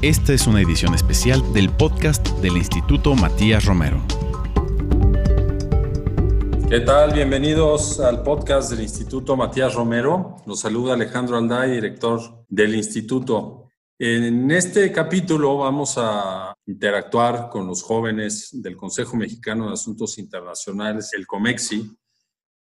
Esta es una edición especial del podcast del Instituto Matías Romero. ¿Qué tal? Bienvenidos al podcast del Instituto Matías Romero. Los saluda Alejandro Alday, director del instituto. En este capítulo vamos a interactuar con los jóvenes del Consejo Mexicano de Asuntos Internacionales, el COMEXI,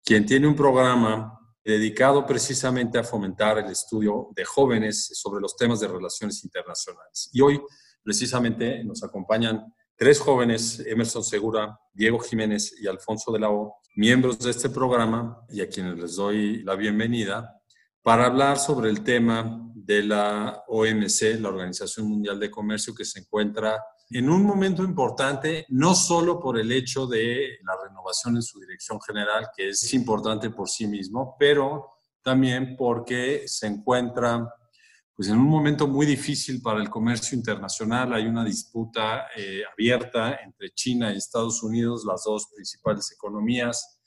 quien tiene un programa dedicado precisamente a fomentar el estudio de jóvenes sobre los temas de relaciones internacionales. Y hoy precisamente nos acompañan tres jóvenes, Emerson Segura, Diego Jiménez y Alfonso de la O, miembros de este programa y a quienes les doy la bienvenida para hablar sobre el tema de la OMC, la Organización Mundial de Comercio, que se encuentra en un momento importante, no solo por el hecho de la renovación en su dirección general, que es importante por sí mismo, pero también porque se encuentra pues, en un momento muy difícil para el comercio internacional. Hay una disputa eh, abierta entre China y Estados Unidos, las dos principales economías,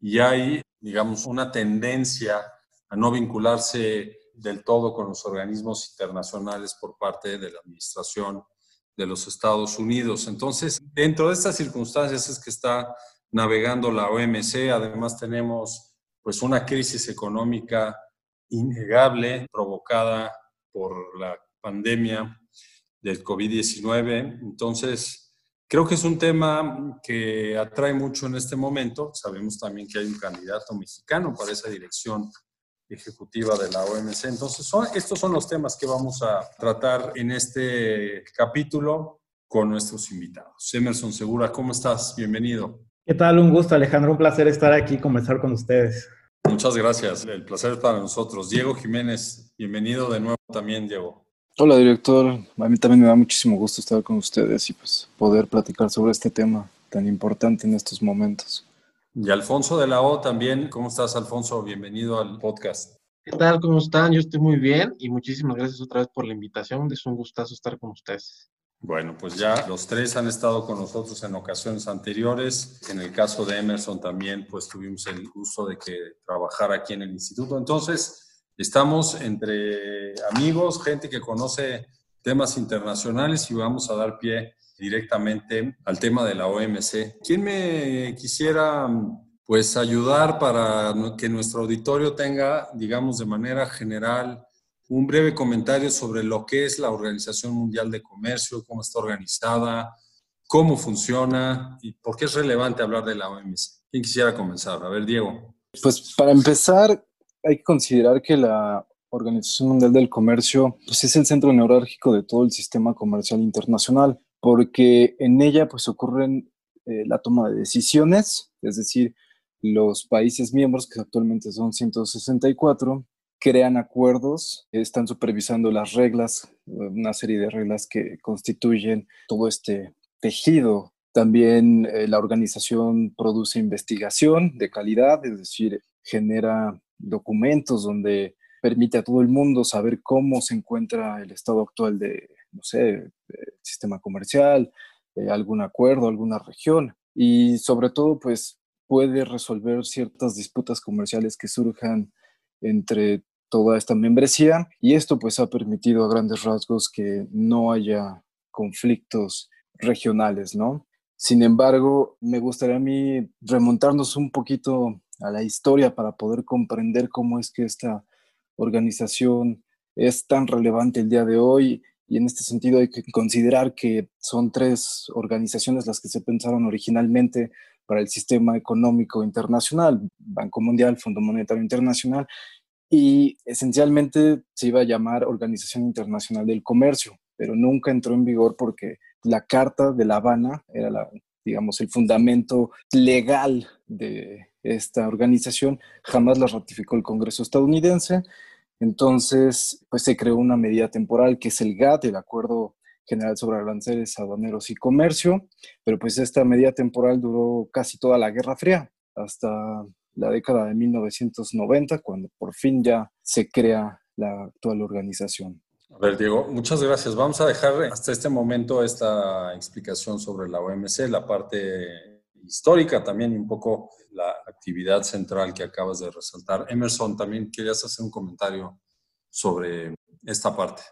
y hay, digamos, una tendencia a no vincularse del todo con los organismos internacionales por parte de la administración de los Estados Unidos. Entonces, dentro de estas circunstancias es que está navegando la OMC. Además, tenemos pues una crisis económica innegable provocada por la pandemia del COVID-19. Entonces, creo que es un tema que atrae mucho en este momento. Sabemos también que hay un candidato mexicano para esa dirección ejecutiva de la OMC. Entonces, son, estos son los temas que vamos a tratar en este capítulo con nuestros invitados. Emerson Segura, ¿cómo estás? Bienvenido. ¿Qué tal? Un gusto, Alejandro. Un placer estar aquí y conversar con ustedes. Muchas gracias. El placer es para nosotros. Diego Jiménez, bienvenido de nuevo también, Diego. Hola, director. A mí también me da muchísimo gusto estar con ustedes y pues poder platicar sobre este tema tan importante en estos momentos. Y Alfonso de la O también. ¿Cómo estás, Alfonso? Bienvenido al podcast. ¿Qué tal? ¿Cómo están? Yo estoy muy bien y muchísimas gracias otra vez por la invitación. Es un gustazo estar con ustedes. Bueno, pues ya los tres han estado con nosotros en ocasiones anteriores. En el caso de Emerson también, pues tuvimos el gusto de que trabajara aquí en el instituto. Entonces, estamos entre amigos, gente que conoce temas internacionales y vamos a dar pie directamente al tema de la OMC. ¿Quién me quisiera pues ayudar para que nuestro auditorio tenga, digamos, de manera general un breve comentario sobre lo que es la Organización Mundial de Comercio, cómo está organizada, cómo funciona y por qué es relevante hablar de la OMC? ¿Quién quisiera comenzar? A ver, Diego. Pues para empezar, hay que considerar que la Organización Mundial del Comercio pues es el centro neurálgico de todo el sistema comercial internacional porque en ella pues ocurren eh, la toma de decisiones, es decir, los países miembros, que actualmente son 164, crean acuerdos, están supervisando las reglas, una serie de reglas que constituyen todo este tejido. También eh, la organización produce investigación de calidad, es decir, genera documentos donde permite a todo el mundo saber cómo se encuentra el estado actual de, no sé, sistema comercial, eh, algún acuerdo, alguna región. Y sobre todo, pues puede resolver ciertas disputas comerciales que surjan entre toda esta membresía y esto pues ha permitido a grandes rasgos que no haya conflictos regionales, ¿no? Sin embargo, me gustaría a mí remontarnos un poquito a la historia para poder comprender cómo es que esta organización es tan relevante el día de hoy y en este sentido hay que considerar que son tres organizaciones las que se pensaron originalmente para el sistema económico internacional, Banco Mundial, Fondo Monetario Internacional, y esencialmente se iba a llamar Organización Internacional del Comercio, pero nunca entró en vigor porque la Carta de La Habana era, la, digamos, el fundamento legal de esta organización, jamás la ratificó el Congreso estadounidense entonces, pues se creó una medida temporal que es el GATT, el Acuerdo General sobre Aranceles, Aduaneros y Comercio, pero pues esta medida temporal duró casi toda la Guerra Fría, hasta la década de 1990, cuando por fin ya se crea la actual organización. A ver, Diego, muchas gracias. Vamos a dejar hasta este momento esta explicación sobre la OMC, la parte histórica también un poco la actividad central que acabas de resaltar. Emerson, también querías hacer un comentario sobre esta parte.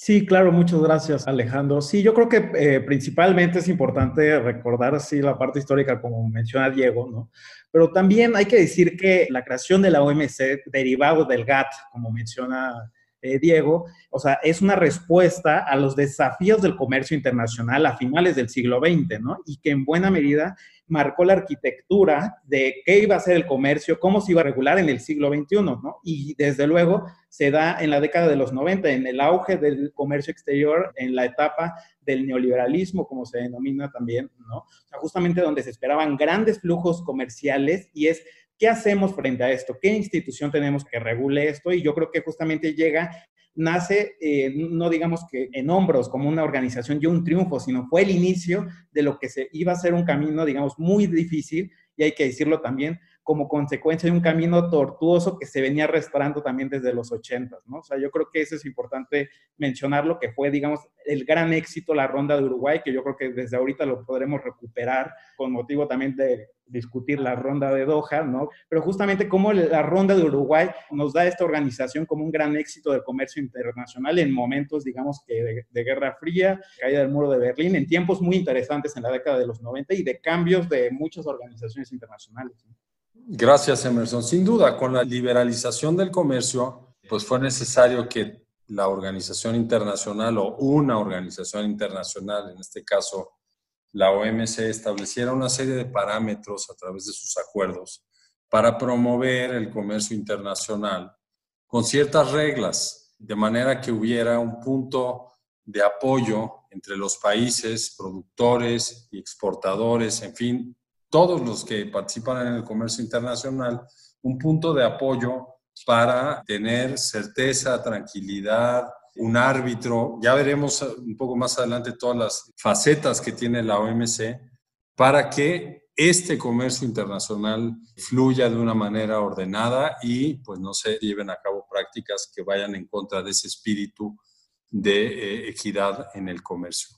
Sí, claro, muchas gracias Alejandro. Sí, yo creo que eh, principalmente es importante recordar así la parte histórica como menciona Diego, ¿no? Pero también hay que decir que la creación de la OMC, derivado del GATT, como menciona eh, Diego, o sea, es una respuesta a los desafíos del comercio internacional a finales del siglo XX, ¿no? Y que en buena medida marcó la arquitectura de qué iba a ser el comercio, cómo se iba a regular en el siglo XXI, ¿no? Y desde luego se da en la década de los 90, en el auge del comercio exterior, en la etapa del neoliberalismo, como se denomina también, ¿no? O sea, justamente donde se esperaban grandes flujos comerciales y es ¿Qué hacemos frente a esto? ¿Qué institución tenemos que regule esto? Y yo creo que justamente llega, nace, eh, no digamos que en hombros como una organización y un triunfo, sino fue el inicio de lo que se iba a ser un camino, digamos, muy difícil, y hay que decirlo también, como consecuencia de un camino tortuoso que se venía arrastrando también desde los 80, ¿no? O sea, yo creo que eso es importante mencionarlo, que fue, digamos, el gran éxito la ronda de Uruguay, que yo creo que desde ahorita lo podremos recuperar con motivo también de discutir la ronda de Doha, ¿no? Pero justamente como la ronda de Uruguay nos da esta organización como un gran éxito del comercio internacional en momentos, digamos, de, Guerra Fría, caída del muro de Berlín, en tiempos muy interesantes en la década de los 90 y de cambios de muchas organizaciones internacionales. Gracias, Emerson. Sin duda, con la liberalización del comercio, pues fue necesario que la organización internacional o una organización internacional, en este caso la OMC, estableciera una serie de parámetros a través de sus acuerdos para promover el comercio internacional con ciertas reglas, de manera que hubiera un punto de apoyo entre los países productores y exportadores, en fin, todos los que participan en el comercio internacional un punto de apoyo para tener certeza, tranquilidad, un árbitro. Ya veremos un poco más adelante todas las facetas que tiene la OMC para que este comercio internacional fluya de una manera ordenada y pues no se lleven a cabo prácticas que vayan en contra de ese espíritu de eh, equidad en el comercio.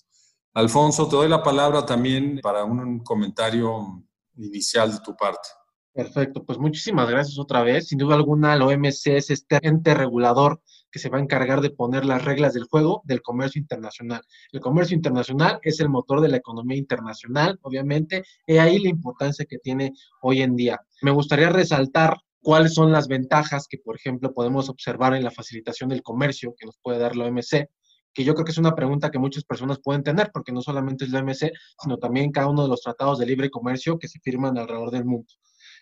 Alfonso, te doy la palabra también para un comentario inicial de tu parte. Perfecto, pues muchísimas gracias otra vez. Sin duda alguna, la OMC es este ente regulador que se va a encargar de poner las reglas del juego del comercio internacional. El comercio internacional es el motor de la economía internacional, obviamente, y ahí la importancia que tiene hoy en día. Me gustaría resaltar cuáles son las ventajas que, por ejemplo, podemos observar en la facilitación del comercio que nos puede dar la OMC que yo creo que es una pregunta que muchas personas pueden tener, porque no solamente es la OMC, sino también cada uno de los tratados de libre comercio que se firman alrededor del mundo.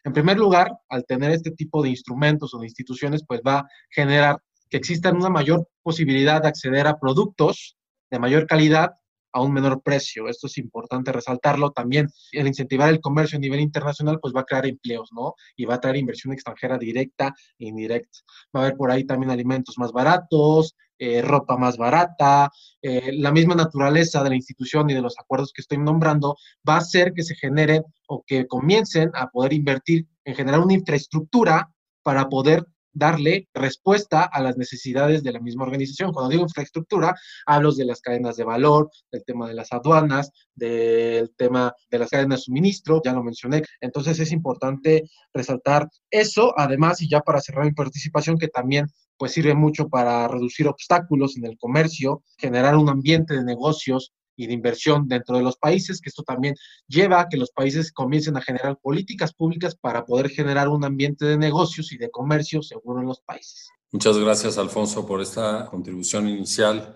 En primer lugar, al tener este tipo de instrumentos o de instituciones, pues va a generar que exista una mayor posibilidad de acceder a productos de mayor calidad a un menor precio. Esto es importante resaltarlo. También el incentivar el comercio a nivel internacional, pues va a crear empleos, ¿no? Y va a traer inversión extranjera directa e indirecta. Va a haber por ahí también alimentos más baratos, eh, ropa más barata, eh, la misma naturaleza de la institución y de los acuerdos que estoy nombrando va a hacer que se generen o que comiencen a poder invertir en generar una infraestructura para poder darle respuesta a las necesidades de la misma organización. Cuando digo infraestructura, hablo de las cadenas de valor, del tema de las aduanas, del tema de las cadenas de suministro, ya lo mencioné. Entonces es importante resaltar eso, además, y ya para cerrar mi participación, que también pues sirve mucho para reducir obstáculos en el comercio, generar un ambiente de negocios y de inversión dentro de los países, que esto también lleva a que los países comiencen a generar políticas públicas para poder generar un ambiente de negocios y de comercio seguro en los países. Muchas gracias, Alfonso, por esta contribución inicial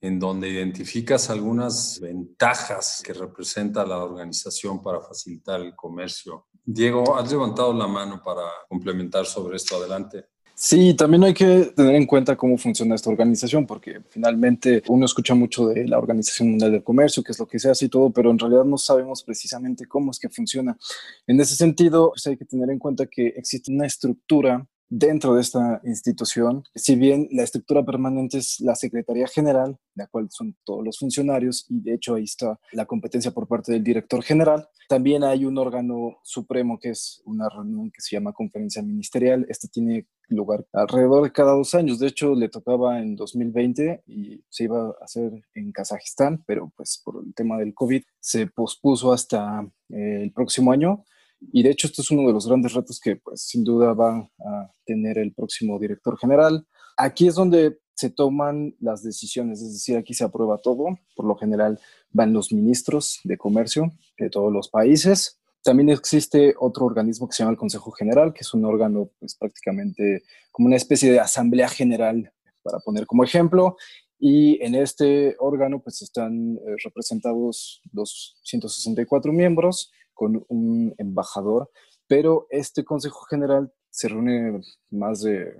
en donde identificas algunas ventajas que representa la organización para facilitar el comercio. Diego, has levantado la mano para complementar sobre esto. Adelante. Sí, también hay que tener en cuenta cómo funciona esta organización, porque finalmente uno escucha mucho de la Organización Mundial del Comercio, que es lo que se hace y todo, pero en realidad no sabemos precisamente cómo es que funciona. En ese sentido, pues hay que tener en cuenta que existe una estructura dentro de esta institución, si bien la estructura permanente es la Secretaría General, la cual son todos los funcionarios, y de hecho ahí está la competencia por parte del director general, también hay un órgano supremo que es una reunión que se llama conferencia ministerial. Esta tiene lugar alrededor de cada dos años. De hecho, le tocaba en 2020 y se iba a hacer en Kazajistán, pero pues por el tema del COVID se pospuso hasta eh, el próximo año. Y de hecho, esto es uno de los grandes retos que, pues, sin duda va a tener el próximo director general. Aquí es donde se toman las decisiones, es decir, aquí se aprueba todo, por lo general van los ministros de comercio de todos los países. También existe otro organismo que se llama el Consejo General, que es un órgano pues, prácticamente como una especie de asamblea general, para poner como ejemplo, y en este órgano pues están eh, representados los 164 miembros con un embajador, pero este Consejo General se reúne más de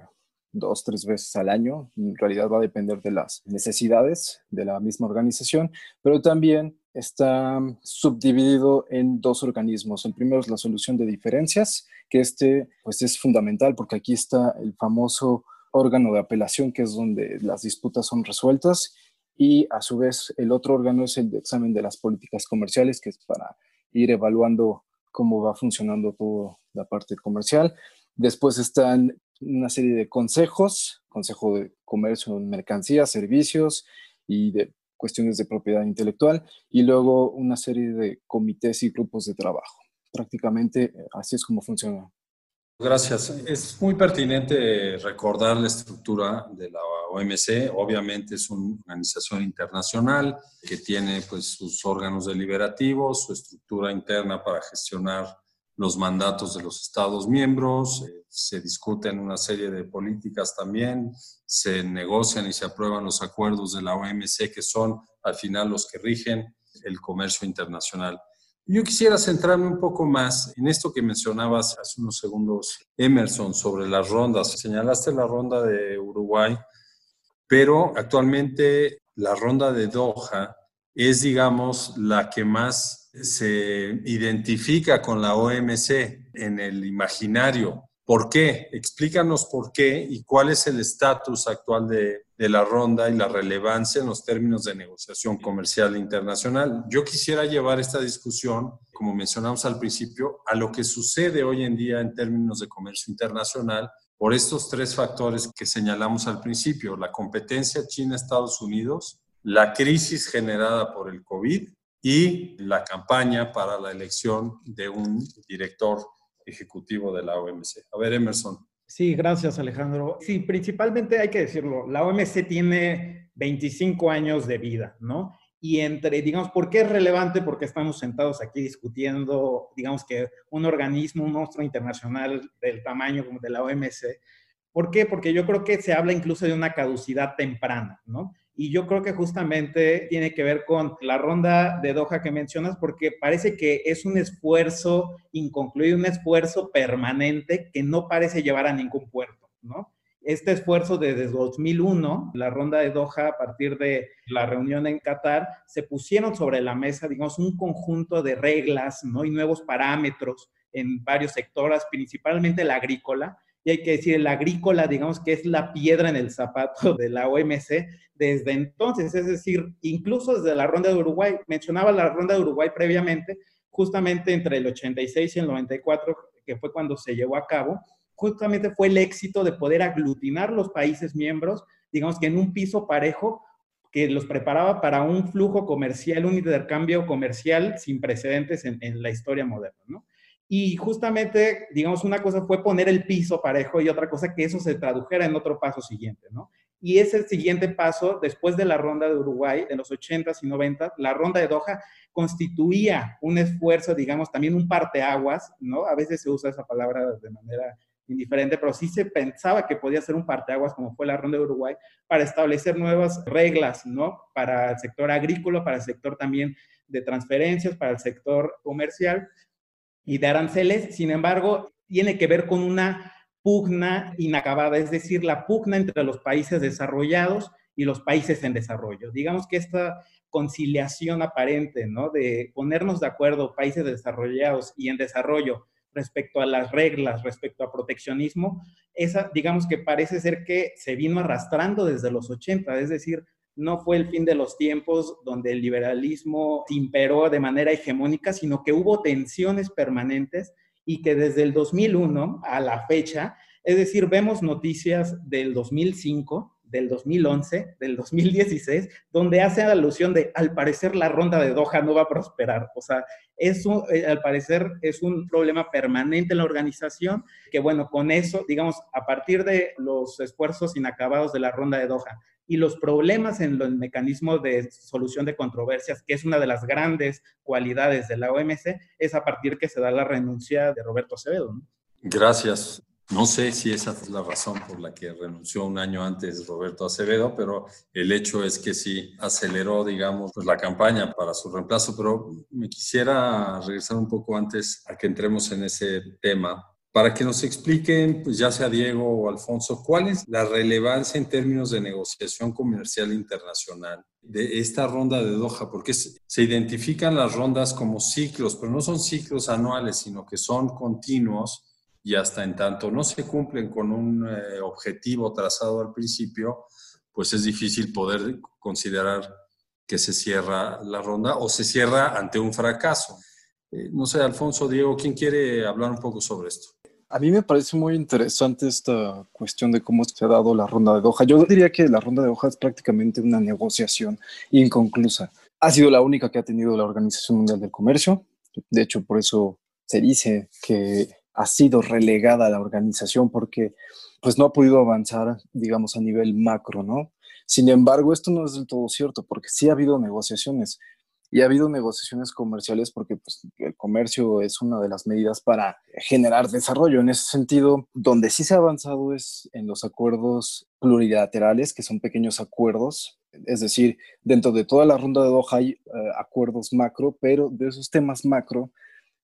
dos, tres veces al año. En realidad va a depender de las necesidades de la misma organización, pero también está subdividido en dos organismos. El primero es la solución de diferencias, que este pues es fundamental porque aquí está el famoso órgano de apelación, que es donde las disputas son resueltas, y a su vez el otro órgano es el de examen de las políticas comerciales, que es para ir evaluando cómo va funcionando toda la parte comercial. Después están una serie de consejos, Consejo de Comercio, Mercancías, Servicios y de cuestiones de propiedad intelectual, y luego una serie de comités y grupos de trabajo. Prácticamente eh, así es como funciona Gracias. Es muy pertinente recordar la estructura de la OMC. Obviamente es una organización internacional que tiene pues, sus órganos deliberativos, su estructura interna para gestionar los mandatos de los Estados miembros, eh, se discuten una serie de políticas también, se negocian y se aprueban los acuerdos de la OMC que son al final los que rigen el comercio internacional. Yo quisiera centrarme un poco más en esto que mencionabas hace unos segundos, Emerson, sobre las rondas. Señalaste la ronda de Uruguay, pero actualmente la ronda de Doha es, digamos, la que más se identifica con la OMC en el imaginario. ¿Por qué? Explícanos por qué y cuál es el estatus actual de, de la ronda y la relevancia en los términos de negociación comercial internacional. Yo quisiera llevar esta discusión, como mencionamos al principio, a lo que sucede hoy en día en términos de comercio internacional por estos tres factores que señalamos al principio, la competencia China-Estados Unidos, la crisis generada por el COVID y la campaña para la elección de un director ejecutivo de la OMC. A ver, Emerson. Sí, gracias Alejandro. Sí, principalmente hay que decirlo, la OMC tiene 25 años de vida, ¿no? Y entre, digamos, ¿por qué es relevante? Porque estamos sentados aquí discutiendo, digamos que un organismo, un monstruo internacional del tamaño como de la OMC. ¿Por qué? Porque yo creo que se habla incluso de una caducidad temprana, ¿no? Y yo creo que justamente tiene que ver con la ronda de Doha que mencionas, porque parece que es un esfuerzo inconcluido, un esfuerzo permanente que no parece llevar a ningún puerto, ¿no? Este esfuerzo desde 2001, la ronda de Doha, a partir de la reunión en Qatar, se pusieron sobre la mesa, digamos, un conjunto de reglas, ¿no? Y nuevos parámetros en varios sectores, principalmente la agrícola, y hay que decir, el agrícola, digamos que es la piedra en el zapato de la OMC desde entonces, es decir, incluso desde la ronda de Uruguay, mencionaba la ronda de Uruguay previamente, justamente entre el 86 y el 94, que fue cuando se llevó a cabo, justamente fue el éxito de poder aglutinar los países miembros, digamos que en un piso parejo que los preparaba para un flujo comercial, un intercambio comercial sin precedentes en, en la historia moderna, ¿no? Y justamente, digamos, una cosa fue poner el piso parejo y otra cosa que eso se tradujera en otro paso siguiente, ¿no? Y ese siguiente paso, después de la ronda de Uruguay, en los 80s y 90s, la ronda de Doha constituía un esfuerzo, digamos, también un parteaguas, ¿no? A veces se usa esa palabra de manera indiferente, pero sí se pensaba que podía ser un parteaguas, como fue la ronda de Uruguay, para establecer nuevas reglas, ¿no? Para el sector agrícola, para el sector también de transferencias, para el sector comercial, y de aranceles, sin embargo, tiene que ver con una pugna inacabada, es decir, la pugna entre los países desarrollados y los países en desarrollo. Digamos que esta conciliación aparente, ¿no? De ponernos de acuerdo países desarrollados y en desarrollo respecto a las reglas, respecto a proteccionismo, esa, digamos que parece ser que se vino arrastrando desde los 80, es decir, no fue el fin de los tiempos donde el liberalismo imperó de manera hegemónica, sino que hubo tensiones permanentes y que desde el 2001 a la fecha, es decir, vemos noticias del 2005, del 2011, del 2016, donde hace alusión de, al parecer la ronda de Doha no va a prosperar. O sea, eso eh, al parecer es un problema permanente en la organización, que bueno, con eso, digamos, a partir de los esfuerzos inacabados de la ronda de Doha y los problemas en el mecanismo de solución de controversias, que es una de las grandes cualidades de la OMC, es a partir que se da la renuncia de Roberto Acevedo. Gracias. No sé si esa es la razón por la que renunció un año antes Roberto Acevedo, pero el hecho es que sí aceleró, digamos, pues, la campaña para su reemplazo. Pero me quisiera regresar un poco antes a que entremos en ese tema para que nos expliquen, pues ya sea Diego o Alfonso, cuál es la relevancia en términos de negociación comercial internacional de esta ronda de Doha, porque se identifican las rondas como ciclos, pero no son ciclos anuales, sino que son continuos y hasta en tanto no se cumplen con un eh, objetivo trazado al principio, pues es difícil poder considerar que se cierra la ronda o se cierra ante un fracaso. Eh, no sé, Alfonso, Diego, ¿quién quiere hablar un poco sobre esto? A mí me parece muy interesante esta cuestión de cómo se ha dado la ronda de Doha. Yo diría que la ronda de Doha es prácticamente una negociación inconclusa. Ha sido la única que ha tenido la Organización Mundial del Comercio. De hecho, por eso se dice que ha sido relegada a la organización porque pues no ha podido avanzar, digamos, a nivel macro, ¿no? Sin embargo, esto no es del todo cierto porque sí ha habido negociaciones y ha habido negociaciones comerciales porque pues, el comercio es una de las medidas para generar desarrollo. En ese sentido, donde sí se ha avanzado es en los acuerdos plurilaterales, que son pequeños acuerdos. Es decir, dentro de toda la ronda de Doha hay eh, acuerdos macro, pero de esos temas macro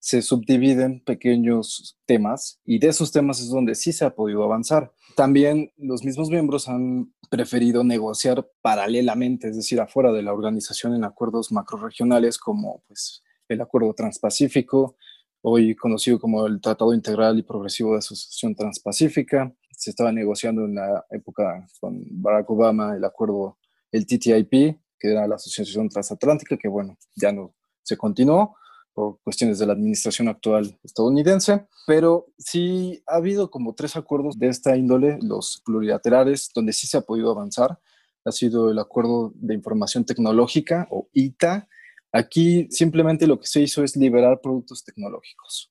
se subdividen pequeños temas y de esos temas es donde sí se ha podido avanzar. También los mismos miembros han preferido negociar paralelamente, es decir, afuera de la organización en acuerdos macroregionales como pues, el Acuerdo Transpacífico, hoy conocido como el Tratado Integral y Progresivo de Asociación Transpacífica. Se estaba negociando en la época con Barack Obama el acuerdo, el TTIP, que era la Asociación Transatlántica, que bueno, ya no se continuó por cuestiones de la administración actual estadounidense, pero sí ha habido como tres acuerdos de esta índole, los plurilaterales, donde sí se ha podido avanzar. Ha sido el Acuerdo de Información Tecnológica o ITA. Aquí simplemente lo que se hizo es liberar productos tecnológicos.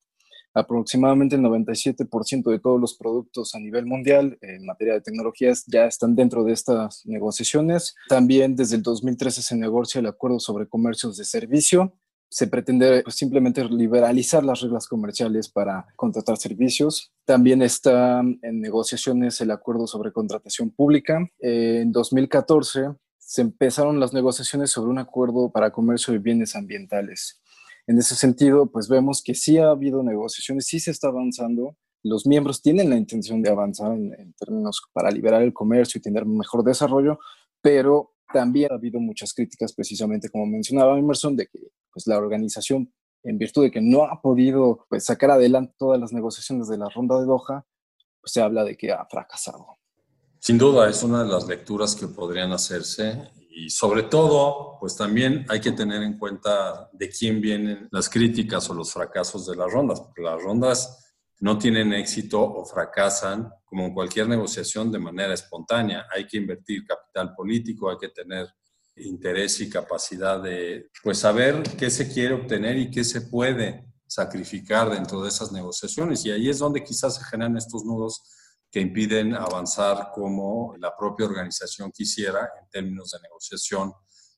Aproximadamente el 97% de todos los productos a nivel mundial en materia de tecnologías ya están dentro de estas negociaciones. También desde el 2013 se negocia el Acuerdo sobre Comercios de Servicio, se pretende pues, simplemente liberalizar las reglas comerciales para contratar servicios. También está en negociaciones el acuerdo sobre contratación pública. en 2014 se empezaron las negociaciones sobre un acuerdo para comercio de bienes ambientales. En ese sentido, pues vemos que sí ha habido negociaciones, sí se está avanzando. Los miembros tienen la intención de avanzar en, en términos para liberar el comercio y tener mejor desarrollo, pero también ha habido muchas críticas, precisamente como mencionaba Emerson, de que pues, la organización, en virtud de que no ha podido pues, sacar adelante todas las negociaciones de la ronda de Doha, pues se habla de que ha fracasado. Sin duda, es una de las lecturas que podrían hacerse y sobre todo, pues también hay que tener en cuenta de quién vienen las críticas o los fracasos de las rondas, porque las rondas no tienen éxito o fracasan, como en cualquier negociación, de manera espontánea. Hay que invertir capital político, hay que tener interés y capacidad de pues, saber qué se quiere obtener y qué se puede sacrificar dentro de esas negociaciones. Y ahí es donde quizás se generan estos nudos que impiden avanzar como la propia organización quisiera en términos de negociación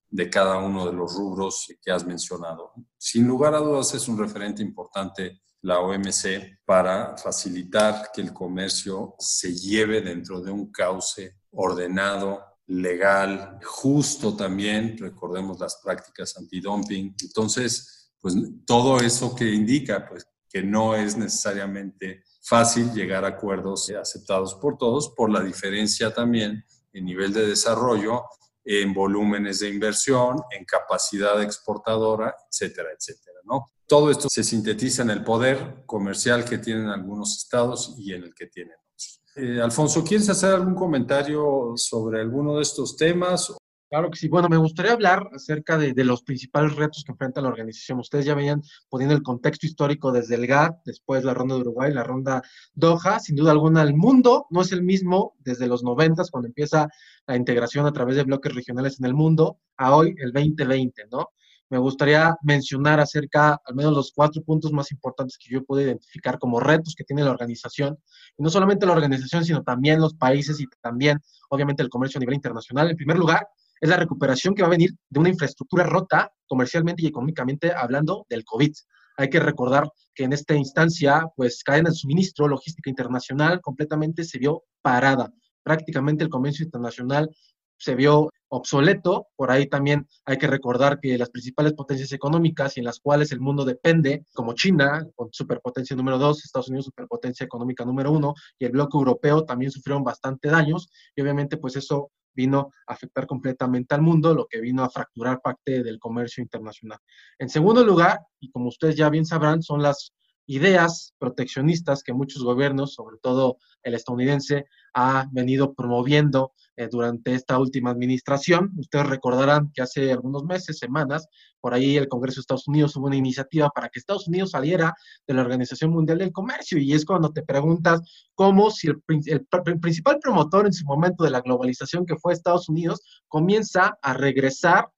de cada uno de los rubros que has mencionado. Sin lugar a dudas es un referente importante la OMC para facilitar que el comercio se lleve dentro de un cauce ordenado, legal, justo también, recordemos las prácticas antidumping. Entonces, pues todo eso que indica pues que no es necesariamente fácil llegar a acuerdos aceptados por todos por la diferencia también en nivel de desarrollo, en volúmenes de inversión, en capacidad exportadora, etcétera, etcétera, ¿no? Todo esto se sintetiza en el poder comercial que tienen algunos estados y en el que tienen otros. Eh, Alfonso, ¿quieres hacer algún comentario sobre alguno de estos temas? Claro que sí. Bueno, me gustaría hablar acerca de, los principales retos que enfrenta la organización. Ustedes ya venían poniendo el contexto histórico desde el GATT, después la ronda de Uruguay, la ronda Doha. Sin duda alguna, el mundo no es el mismo desde los noventas, cuando empieza la integración a través de bloques regionales en el mundo, a hoy, el 2020, ¿no? Me gustaría mencionar acerca, al menos los cuatro puntos más importantes que yo puedo identificar como retos que tiene la organización. Y no solamente la organización, sino también los países y también, obviamente, el comercio a nivel internacional. En primer lugar, es la recuperación que va a venir de una infraestructura rota comercialmente y económicamente hablando del COVID. Hay que recordar que en esta instancia, pues cadena de suministro, logística internacional completamente se vio parada. Prácticamente el comercio internacional se vio obsoleto. Por ahí también hay que recordar que las principales potencias económicas y en las cuales el mundo depende, como China, con superpotencia número dos, Estados Unidos superpotencia económica número uno, y el bloque europeo también sufrieron bastante daños. Y obviamente pues eso vino a afectar completamente al mundo, lo que vino a fracturar parte del comercio internacional. En segundo lugar, y como ustedes ya bien sabrán, son las ideas proteccionistas que muchos gobiernos, sobre todo el estadounidense, ha venido promoviendo eh, durante esta última administración. Ustedes recordarán que hace algunos meses, semanas, por ahí el Congreso de Estados Unidos hubo una iniciativa para que Estados Unidos saliera de la Organización Mundial del Comercio y es cuando te preguntas cómo si el, el principal promotor en su momento de la globalización que fue Estados Unidos comienza a regresar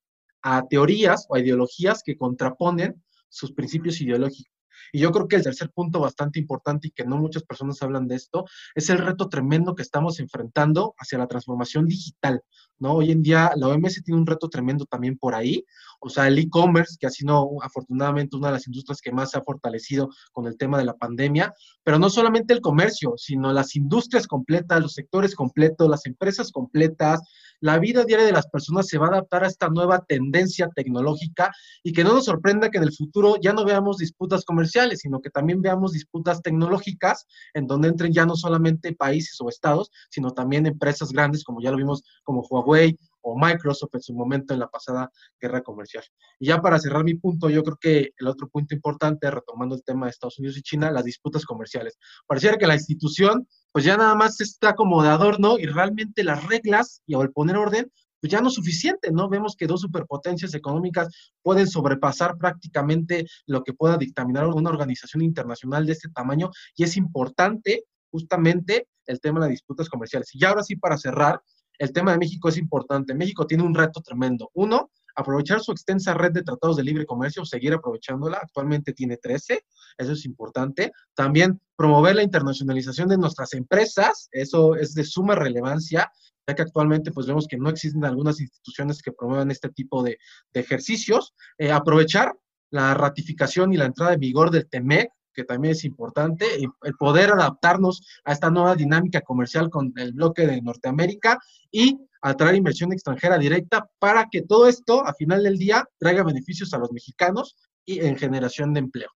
a teorías o a ideologías que contraponen sus principios ideológicos. Y yo creo que el tercer punto bastante importante y que no muchas personas hablan de esto es el reto tremendo que estamos enfrentando hacia la transformación digital, ¿no? Hoy en día la OMS tiene un reto tremendo también por ahí, o sea, el e-commerce, que ha sido afortunadamente una de las industrias que más se ha fortalecido con el tema de la pandemia, pero no solamente el comercio, sino las industrias completas, los sectores completos, las empresas completas, la vida diaria de las personas se va a adaptar a esta nueva tendencia tecnológica y que no nos sorprenda que en el futuro ya no veamos disputas comerciales, sino que también veamos disputas tecnológicas en donde entren ya no solamente países o estados, sino también empresas grandes, como ya lo vimos como Huawei, o Microsoft en su momento en la pasada guerra comercial. Y ya para cerrar mi punto, yo creo que el otro punto importante, retomando el tema de Estados Unidos y China, las disputas comerciales. Pareciera que la institución, pues ya nada más está como de adorno y realmente las reglas y al poner orden, pues ya no es suficiente, ¿no? Vemos que dos superpotencias económicas pueden sobrepasar prácticamente lo que pueda dictaminar una organización internacional de este tamaño y es importante justamente el tema de las disputas comerciales. Y ahora sí, para cerrar, el tema de México es importante. México tiene un reto tremendo. Uno, aprovechar su extensa red de tratados de libre comercio, seguir aprovechándola. Actualmente tiene 13, eso es importante. También promover la internacionalización de nuestras empresas, eso es de suma relevancia, ya que actualmente pues vemos que no existen algunas instituciones que promuevan este tipo de, ejercicios. Eh, aprovechar la ratificación y la entrada en vigor del TEMEC, que también es importante, el poder adaptarnos a esta nueva dinámica comercial con el bloque de Norteamérica y atraer inversión extranjera directa para que todo esto, a final del día, traiga beneficios a los mexicanos y en generación de empleo.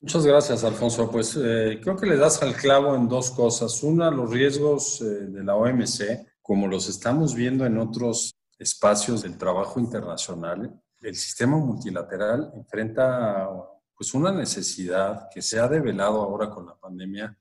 Muchas gracias, Alfonso. Pues eh, creo que le das al clavo en dos cosas. Una, los riesgos eh, de la OMC, como los estamos viendo en otros espacios del trabajo internacional. El sistema multilateral enfrenta pues una necesidad que se ha develado ahora con la pandemia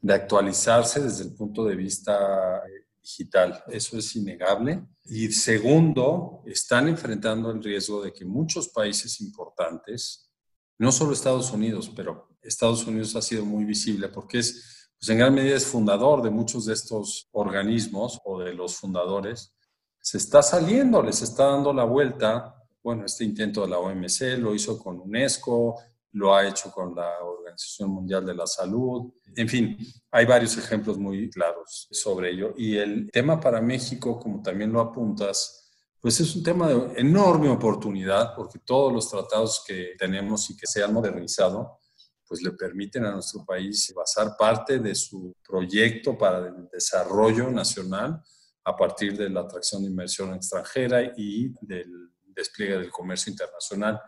de actualizarse desde el punto de vista eh, digital. Eso es innegable. Y segundo, están enfrentando el riesgo de que muchos países importantes, no solo Estados Unidos, pero Estados Unidos ha sido muy visible porque es, pues en gran medida es fundador de muchos de estos organismos o de los fundadores, se está saliendo, les está dando la vuelta. Bueno, este intento de la OMC lo hizo con UNESCO, lo ha hecho con la Organización Mundial de la Salud. En fin, hay varios ejemplos muy claros sobre ello. Y el tema para México, como también lo apuntas, pues es un tema de enorme oportunidad porque todos los tratados que tenemos y que se han modernizado, pues le permiten a nuestro país basar parte de su proyecto para el desarrollo nacional a partir de la atracción de inversión extranjera y del despliegue del comercio internacional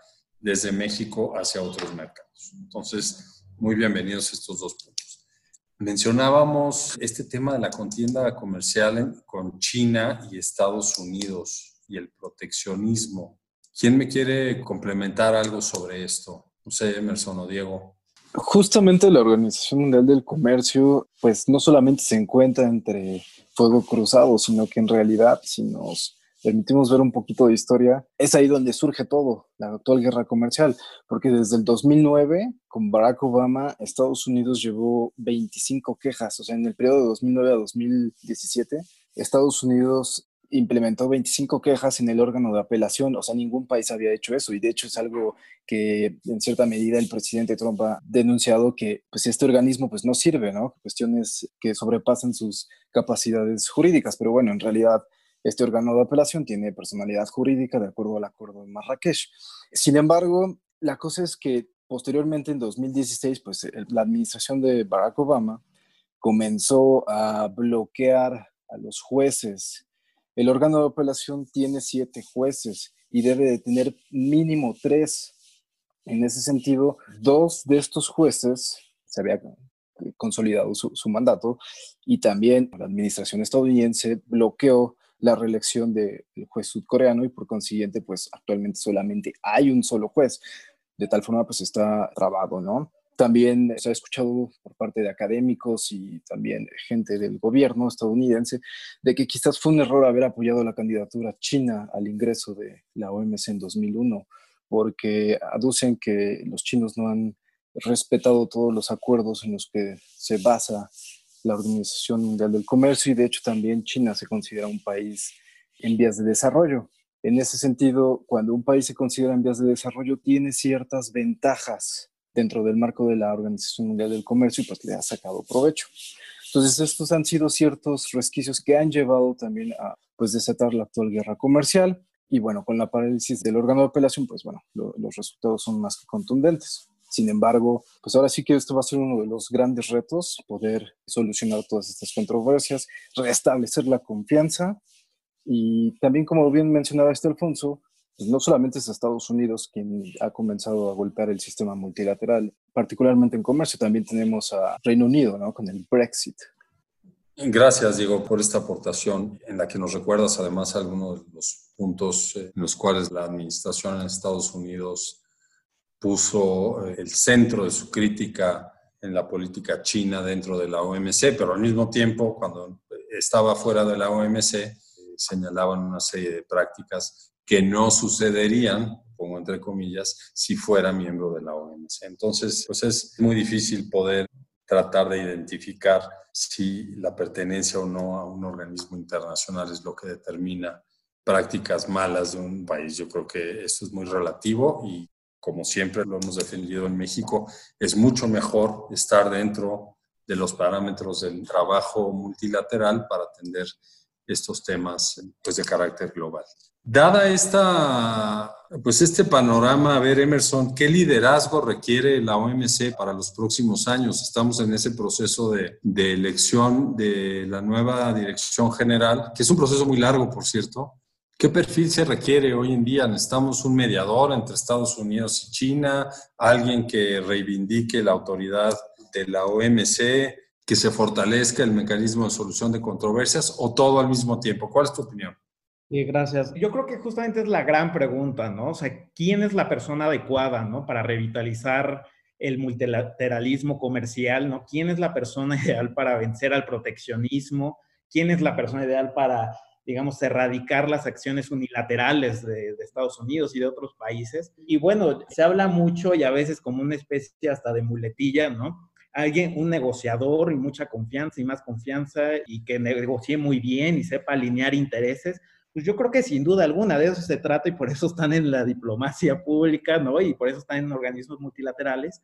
desde México hacia otros mercados. Entonces, muy bienvenidos estos dos puntos. Mencionábamos este tema de la contienda comercial con China y Estados Unidos y el proteccionismo. ¿Quién me quiere complementar algo sobre esto? No sé, Emerson o Diego. Justamente la Organización Mundial del Comercio, pues no solamente se encuentra entre fuego cruzado, sino que en realidad si nos permitimos ver un poquito de historia, es ahí donde surge todo, la actual guerra comercial, porque desde el 2009, con Barack Obama, Estados Unidos llevó 25 quejas, o sea, en el periodo de 2009 a 2017, Estados Unidos implementó 25 quejas en el órgano de apelación, o sea, ningún país había hecho eso y de hecho es algo que en cierta medida el presidente Trump ha denunciado que pues este organismo pues no sirve, ¿no? Cuestiones que sobrepasan sus capacidades jurídicas, pero bueno, en realidad este órgano de apelación tiene personalidad jurídica de acuerdo al acuerdo de Marrakech. Sin embargo, la cosa es que posteriormente en 2016 pues la administración de Barack Obama comenzó a bloquear a los jueces el órgano de apelación tiene siete jueces y debe de tener mínimo tres. En ese sentido, dos de estos jueces se había consolidado su, mandato y también la administración estadounidense bloqueó la reelección del juez sudcoreano y por consiguiente, pues actualmente solamente hay un solo juez. De tal forma, pues está trabado, ¿no? También se ha escuchado por parte de académicos y también gente del gobierno estadounidense de que quizás fue un error haber apoyado la candidatura china al ingreso de la OMS en 2001, porque aducen que los chinos no han respetado todos los acuerdos en los que se basa la Organización Mundial del Comercio y de hecho también China se considera un país en vías de desarrollo. En ese sentido, cuando un país se considera en vías de desarrollo, tiene ciertas ventajas dentro del marco de la Organización Mundial del Comercio y pues le ha sacado provecho. Entonces, estos han sido ciertos resquicios que han llevado también a pues desatar la actual guerra comercial y bueno, con la parálisis del órgano de apelación, pues bueno, los resultados son más que contundentes. Sin embargo, pues ahora sí que esto va a ser uno de los grandes retos, poder solucionar todas estas controversias, restablecer la confianza y también, como bien mencionaba este Alfonso, pues no solamente es Estados Unidos quien ha comenzado a golpear el sistema multilateral, particularmente en comercio, también tenemos a Reino Unido, ¿no? Con el Brexit. Gracias, Diego, por esta aportación en la que nos recuerdas además algunos de los puntos en los cuales la administración en Estados Unidos puso eh, el centro de su crítica en la política china dentro de la OMC, pero al mismo tiempo, cuando estaba fuera de la OMC, eh, señalaban una serie de prácticas que no sucederían, pongo entre comillas, si fuera miembro de la OMC. Entonces, pues es muy difícil poder tratar de identificar si la pertenencia o no a un organismo internacional es lo que determina prácticas malas de un país. Yo creo que esto es muy relativo y como siempre lo hemos defendido en México, es mucho mejor estar dentro de los parámetros del trabajo multilateral para atender estos temas pues, de carácter global. Dada esta, pues este panorama, a ver, Emerson, ¿qué liderazgo requiere la OMC para los próximos años? Estamos en ese proceso de, de, elección de la nueva dirección general, que es un proceso muy largo, por cierto. ¿Qué perfil se requiere hoy en día? Necesitamos un mediador entre Estados Unidos y China, alguien que reivindique la autoridad de la OMC, que se fortalezca el mecanismo de solución de controversias o todo al mismo tiempo. ¿Cuál es tu opinión? Sí, gracias. Yo creo que justamente es la gran pregunta, ¿no? O sea, ¿quién es la persona adecuada, ¿no? Para revitalizar el multilateralismo comercial, ¿no? ¿Quién es la persona ideal para vencer al proteccionismo? ¿Quién es la persona ideal para, digamos, erradicar las acciones unilaterales de, de Estados Unidos y de otros países? Y bueno, se habla mucho y a veces como una especie hasta de muletilla, ¿no? alguien, un negociador y mucha confianza y más confianza y que negocie muy bien y sepa alinear intereses, pues yo creo que sin duda alguna de eso se trata y por eso están en la diplomacia pública, ¿no? Y por eso están en organismos multilaterales.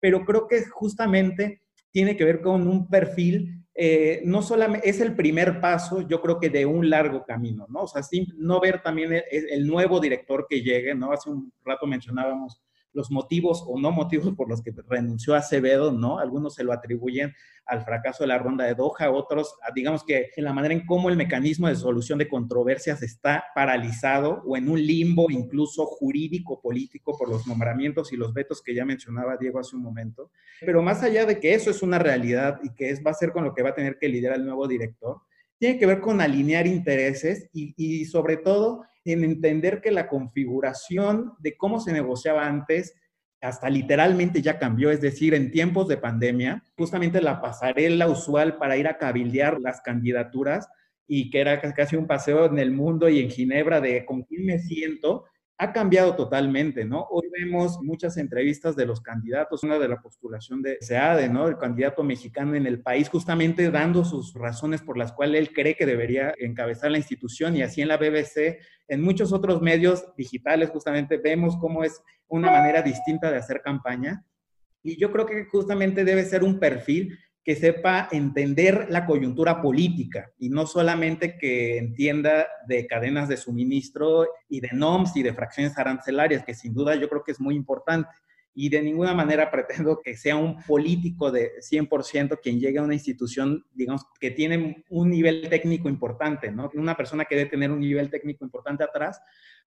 Pero creo que justamente tiene que ver con un perfil, eh, no solamente es el primer paso, yo creo que de un largo camino, ¿no? O sea, no ver también el, el nuevo director que llegue, ¿no? Hace un rato mencionábamos los motivos o no motivos por los que renunció Acevedo, ¿no? Algunos se lo atribuyen al fracaso de la ronda de Doha, otros, digamos que en la manera en cómo el mecanismo de solución de controversias está paralizado o en un limbo incluso jurídico, político por los nombramientos y los vetos que ya mencionaba Diego hace un momento. Pero más allá de que eso es una realidad y que es, va a ser con lo que va a tener que liderar el nuevo director, tiene que ver con alinear intereses y, y sobre todo en entender que la configuración de cómo se negociaba antes hasta literalmente ya cambió, es decir, en tiempos de pandemia, justamente la pasarela usual para ir a cabildear las candidaturas y que era casi un paseo en el mundo y en Ginebra de con quién me siento, ha cambiado totalmente, ¿no? Hoy vemos muchas entrevistas de los candidatos, una de la postulación de SEADE, ¿no? El candidato mexicano en el país, justamente dando sus razones por las cuales él cree que debería encabezar la institución y así en la BBC, en muchos otros medios digitales, justamente vemos cómo es una manera distinta de hacer campaña. Y yo creo que justamente debe ser un perfil que sepa entender la coyuntura política y no solamente que entienda de cadenas de suministro y de NOMS y de fracciones arancelarias, que sin duda yo creo que es muy importante. Y de ninguna manera pretendo que sea un político de 100% quien llegue a una institución, digamos, que tiene un nivel técnico importante, ¿no? Una persona que debe tener un nivel técnico importante atrás,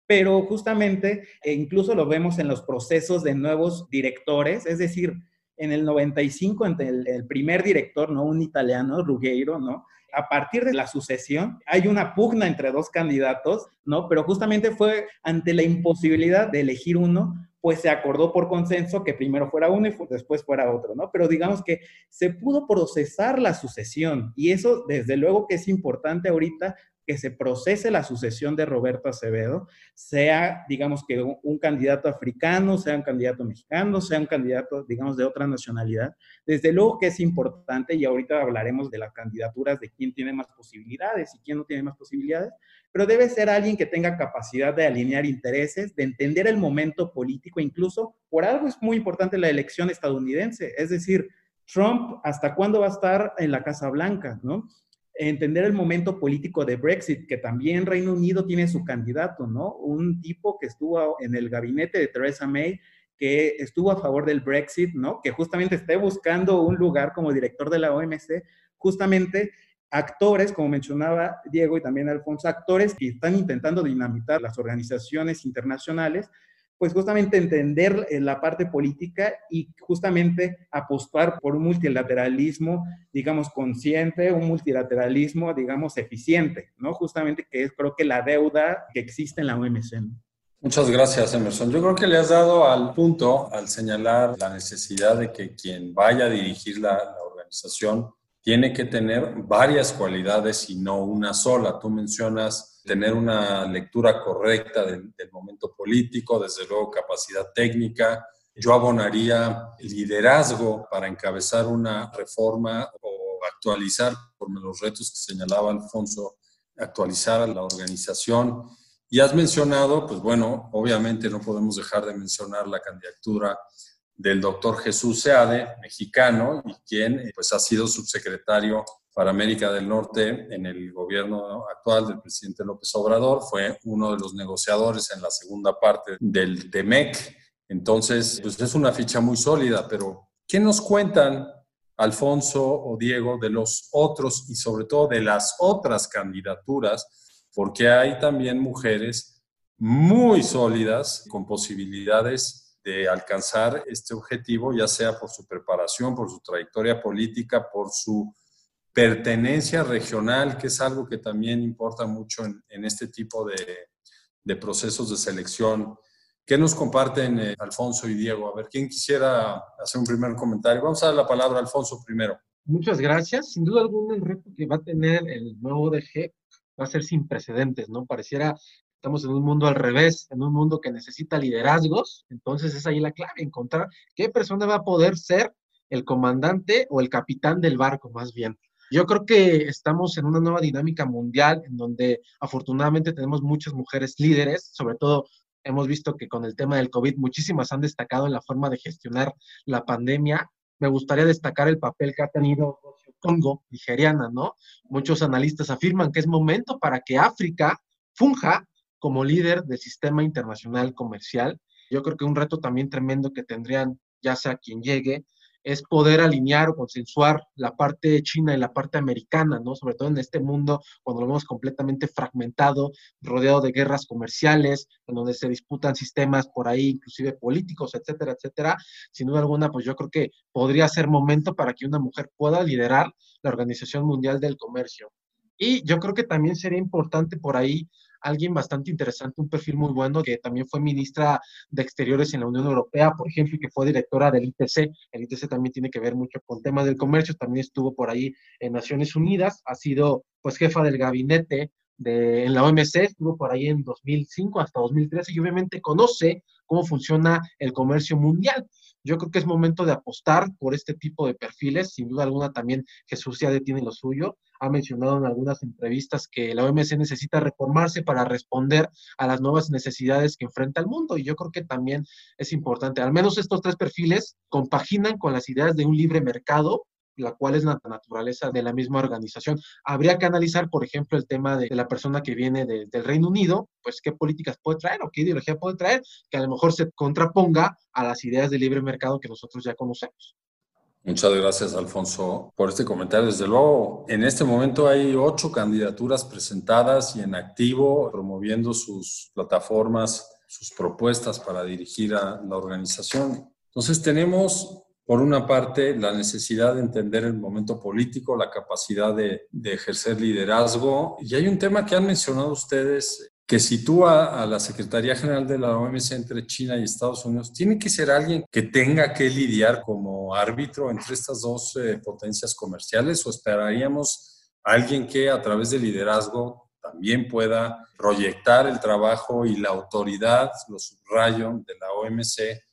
pero justamente, e incluso lo vemos en los procesos de nuevos directores, es decir, en el 95, entre el, primer director, ¿no? Un italiano, Ruggiero, ¿no? A partir de la sucesión, hay una pugna entre dos candidatos, ¿no? Pero justamente fue ante la imposibilidad de elegir uno, pues se acordó por consenso que primero fuera uno y después fuera otro, ¿no? Pero digamos que se pudo procesar la sucesión y eso desde luego que es importante ahorita que se procese la sucesión de Roberto Acevedo, sea, digamos que un, candidato africano, sea un candidato mexicano, sea un candidato, digamos, de otra nacionalidad. Desde luego que es importante y ahorita hablaremos de las candidaturas, de quién tiene más posibilidades y quién no tiene más posibilidades, pero debe ser alguien que tenga capacidad de alinear intereses, de entender el momento político, incluso por algo es muy importante la elección estadounidense, es decir, Trump, ¿hasta cuándo va a estar en la Casa Blanca? ¿no? Entender el momento político de Brexit, que también Reino Unido tiene su candidato, ¿no? Un tipo que estuvo en el gabinete de Theresa May, que estuvo a favor del Brexit, ¿no? Que justamente esté buscando un lugar como director de la OMC, justamente actores, como mencionaba Diego y también Alfonso, actores que están intentando dinamitar las organizaciones internacionales pues justamente entender eh, la parte política y justamente apostar por un multilateralismo, digamos, consciente, un multilateralismo, digamos, eficiente, ¿no? Justamente que es creo que la deuda que existe en la OMC. Muchas gracias, Emerson. Yo creo que le has dado al punto al señalar la necesidad de que quien vaya a dirigir la, la organización tiene que tener varias cualidades y no una sola. Tú mencionas tener una lectura correcta del, momento político, desde luego capacidad técnica. Yo abonaría liderazgo para encabezar una reforma o actualizar, por los retos que señalaba Alfonso, actualizar a la organización. Y has mencionado, pues bueno, obviamente no podemos dejar de mencionar la candidatura del doctor Jesús Seade, mexicano, y quien pues, ha sido subsecretario para América del Norte en el gobierno actual del presidente López Obrador. Fue uno de los negociadores en la segunda parte del TEMEC. Entonces, pues es una ficha muy sólida, pero ¿qué nos cuentan Alfonso o Diego de los otros y sobre todo de las otras candidaturas? Porque hay también mujeres muy sólidas con posibilidades de alcanzar este objetivo, ya sea por su preparación, por su trayectoria política, por su pertenencia regional, que es algo que también importa mucho en, este tipo de, procesos de selección. ¿Qué nos comparten eh, Alfonso y Diego? A ver, ¿quién quisiera hacer un primer comentario? Vamos a dar la palabra a Alfonso primero. Muchas gracias. Sin duda alguna, el reto que va a tener el nuevo DG va a ser sin precedentes, ¿no? Pareciera Estamos en un mundo al revés, en un mundo que necesita liderazgos, entonces es ahí la clave, encontrar qué persona va a poder ser el comandante o el capitán del barco, más bien. Yo creo que estamos en una nueva dinámica mundial en donde afortunadamente tenemos muchas mujeres líderes, sobre todo hemos visto que con el tema del COVID muchísimas han destacado en la forma de gestionar la pandemia. Me gustaría destacar el papel que ha tenido Congo, nigeriana, ¿no? Muchos analistas afirman que es momento para que África funja como líder del sistema internacional comercial. Yo creo que un reto también tremendo que tendrían, ya sea quien llegue, es poder alinear o consensuar la parte china y la parte americana, ¿no? Sobre todo en este mundo, cuando lo vemos completamente fragmentado, rodeado de guerras comerciales, en donde se disputan sistemas por ahí, inclusive políticos, etcétera, etcétera. Sin duda alguna, pues yo creo que podría ser momento para que una mujer pueda liderar la Organización Mundial del Comercio. Y yo creo que también sería importante por ahí alguien bastante interesante, un perfil muy bueno, que también fue ministra de Exteriores en la Unión Europea, por ejemplo, y que fue directora del ITC. El ITC también tiene que ver mucho con temas del comercio, también estuvo por ahí en Naciones Unidas, ha sido pues jefa del gabinete de, en la OMC, estuvo por ahí en 2005 hasta 2013 y obviamente conoce cómo funciona el comercio mundial. Yo creo que es momento de apostar por este tipo de perfiles. Sin duda alguna también Jesús ya tiene lo suyo. Ha mencionado en algunas entrevistas que la OMC necesita reformarse para responder a las nuevas necesidades que enfrenta el mundo. Y yo creo que también es importante. Al menos estos tres perfiles compaginan con las ideas de un libre mercado la cual es la naturaleza de la misma organización. Habría que analizar, por ejemplo, el tema de, la persona que viene del Reino Unido, pues qué políticas puede traer o qué ideología puede traer, que a lo mejor se contraponga a las ideas de libre mercado que nosotros ya conocemos. Muchas gracias, Alfonso, por este comentario. Desde luego, en este momento hay ocho candidaturas presentadas y en activo, promoviendo sus plataformas, sus propuestas para dirigir a la organización. Entonces, tenemos por una parte, la necesidad de entender el momento político, la capacidad de, ejercer liderazgo. Y hay un tema que han mencionado ustedes que sitúa a la Secretaría General de la OMS entre China y Estados Unidos. Tiene que ser alguien que tenga que lidiar como árbitro entre estas dos eh, potencias comerciales o esperaríamos a alguien que a través del liderazgo también pueda proyectar el trabajo y la autoridad, lo subrayo, de la OMC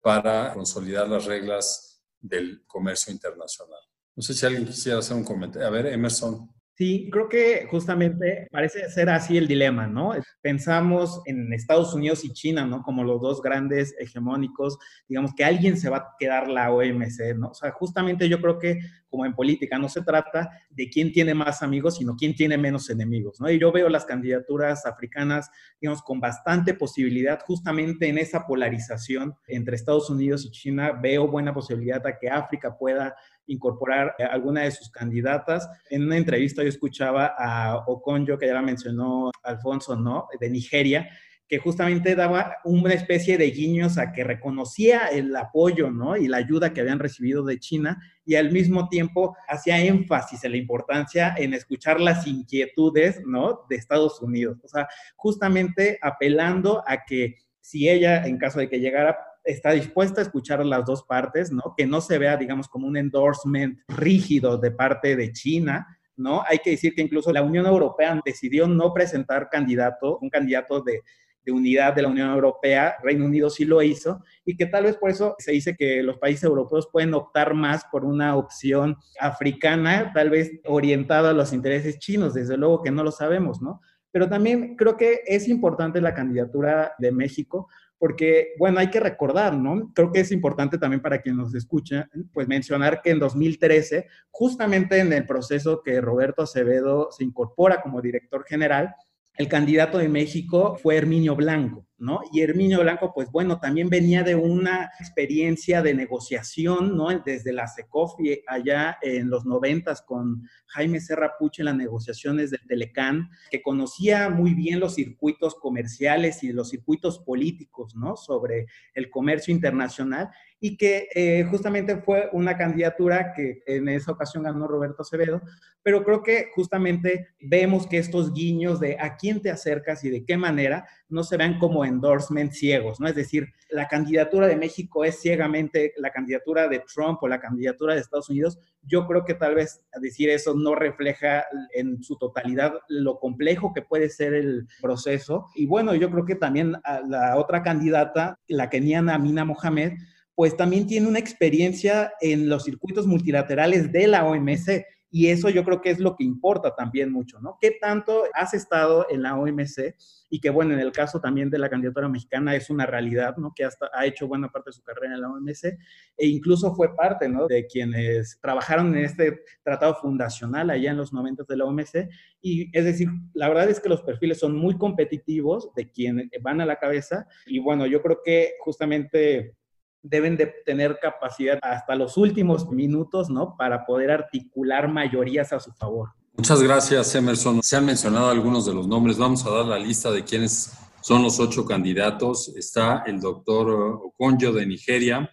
para consolidar las reglas del comercio internacional. No sé si alguien quisiera hacer un comentario. A ver, Emerson. Sí, creo que justamente parece ser así el dilema, ¿no? Pensamos en Estados Unidos y China, ¿no? Como los dos grandes hegemónicos, digamos que alguien se va a quedar la OMC, ¿no? O sea, justamente yo creo que como en política no se trata de quién tiene más amigos, sino quién tiene menos enemigos, ¿no? Y yo veo las candidaturas africanas, digamos, con bastante posibilidad, justamente en esa polarización entre Estados Unidos y China, veo buena posibilidad a que África pueda incorporar alguna de sus candidatas. En una entrevista yo escuchaba a Okonjo, que ya la mencionó Alfonso, ¿no? De Nigeria, que justamente daba una especie de guiños a que reconocía el apoyo, ¿no? Y la ayuda que habían recibido de China y al mismo tiempo hacía énfasis en la importancia en escuchar las inquietudes, ¿no? De Estados Unidos. O sea, justamente apelando a que si ella, en caso de que llegara está dispuesta a escuchar las dos partes, ¿no? Que no se vea, digamos, como un endorsement rígido de parte de China, ¿no? Hay que decir que incluso la Unión Europea decidió no presentar candidato, un candidato de, de unidad de la Unión Europea, Reino Unido sí lo hizo, y que tal vez por eso se dice que los países europeos pueden optar más por una opción africana, tal vez orientada a los intereses chinos, desde luego que no lo sabemos, ¿no? Pero también creo que es importante la candidatura de México porque, bueno, hay que recordar, ¿no? Creo que es importante también para quien nos escucha, pues mencionar que en 2013, justamente en el proceso que Roberto Acevedo se incorpora como director general, el candidato de México fue Herminio Blanco. ¿No? Y Herminio Blanco, pues bueno, también venía de una experiencia de negociación, ¿no? Desde la SECOFI allá en los noventas con Jaime Serra Puche en las negociaciones del Telecán, que conocía muy bien los circuitos comerciales y los circuitos políticos, ¿no? Sobre el comercio internacional y que eh, justamente fue una candidatura que en esa ocasión ganó Roberto Acevedo, pero creo que justamente vemos que estos guiños de a quién te acercas y de qué manera no se vean como endorsement ciegos, ¿no? Es decir, la candidatura de México es ciegamente la candidatura de Trump o la candidatura de Estados Unidos. Yo creo que tal vez decir eso no refleja en su totalidad lo complejo que puede ser el proceso. Y bueno, yo creo que también la otra candidata, la keniana Amina Mohamed, pues también tiene una experiencia en los circuitos multilaterales de la OMC y eso yo creo que es lo que importa también mucho, ¿no? ¿Qué tanto has estado en la OMC? Y que, bueno, en el caso también de la candidatura mexicana es una realidad, ¿no? Que hasta ha hecho buena parte de su carrera en la OMC e incluso fue parte, ¿no? De quienes trabajaron en este tratado fundacional allá en los 90 de la OMC. Y es decir, la verdad es que los perfiles son muy competitivos de quienes van a la cabeza. Y bueno, yo creo que justamente deben de tener capacidad hasta los últimos minutos, ¿no? Para poder articular mayorías a su favor. Muchas gracias, Emerson. Se han mencionado algunos de los nombres. Vamos a dar la lista de quiénes son los ocho candidatos. Está el doctor Okonjo de Nigeria,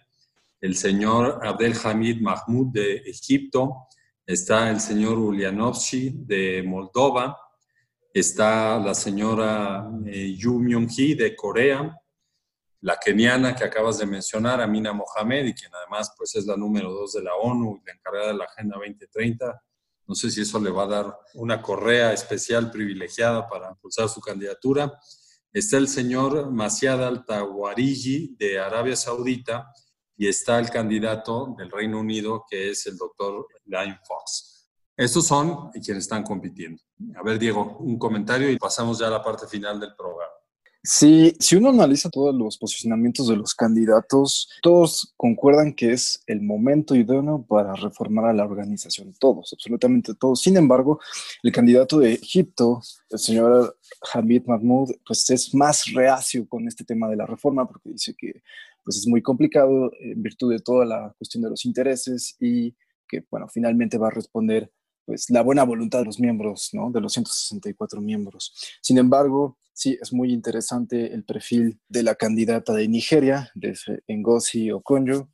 el señor Abdelhamid Mahmoud de Egipto, está el señor Ulyanovsky de Moldova, está la señora eh, Yu Myung-hee de Corea, la keniana que acabas de mencionar, Amina Mohamed, y quien además pues, es la número dos de la ONU y la encargada de la Agenda 2030. No sé si eso le va a dar una correa especial privilegiada para impulsar su candidatura. Está el señor Maciad Al-Tawariji de Arabia Saudita y está el candidato del Reino Unido que es el doctor Lyon Fox. Estos son quienes están compitiendo. A ver, Diego, un comentario y pasamos ya a la parte final del programa. Sí, si uno analiza todos los posicionamientos de los candidatos, todos concuerdan que es el momento idóneo para reformar a la organización, todos, absolutamente todos. Sin embargo, el candidato de Egipto, el señor Hamid Mahmoud, pues es más reacio con este tema de la reforma porque dice que pues es muy complicado en virtud de toda la cuestión de los intereses y que, bueno, finalmente va a responder pues, la buena voluntad de los miembros, ¿no? De los 164 miembros. Sin embargo, sí, es muy interesante el perfil de la candidata de Nigeria, de Ngozi Okonjo,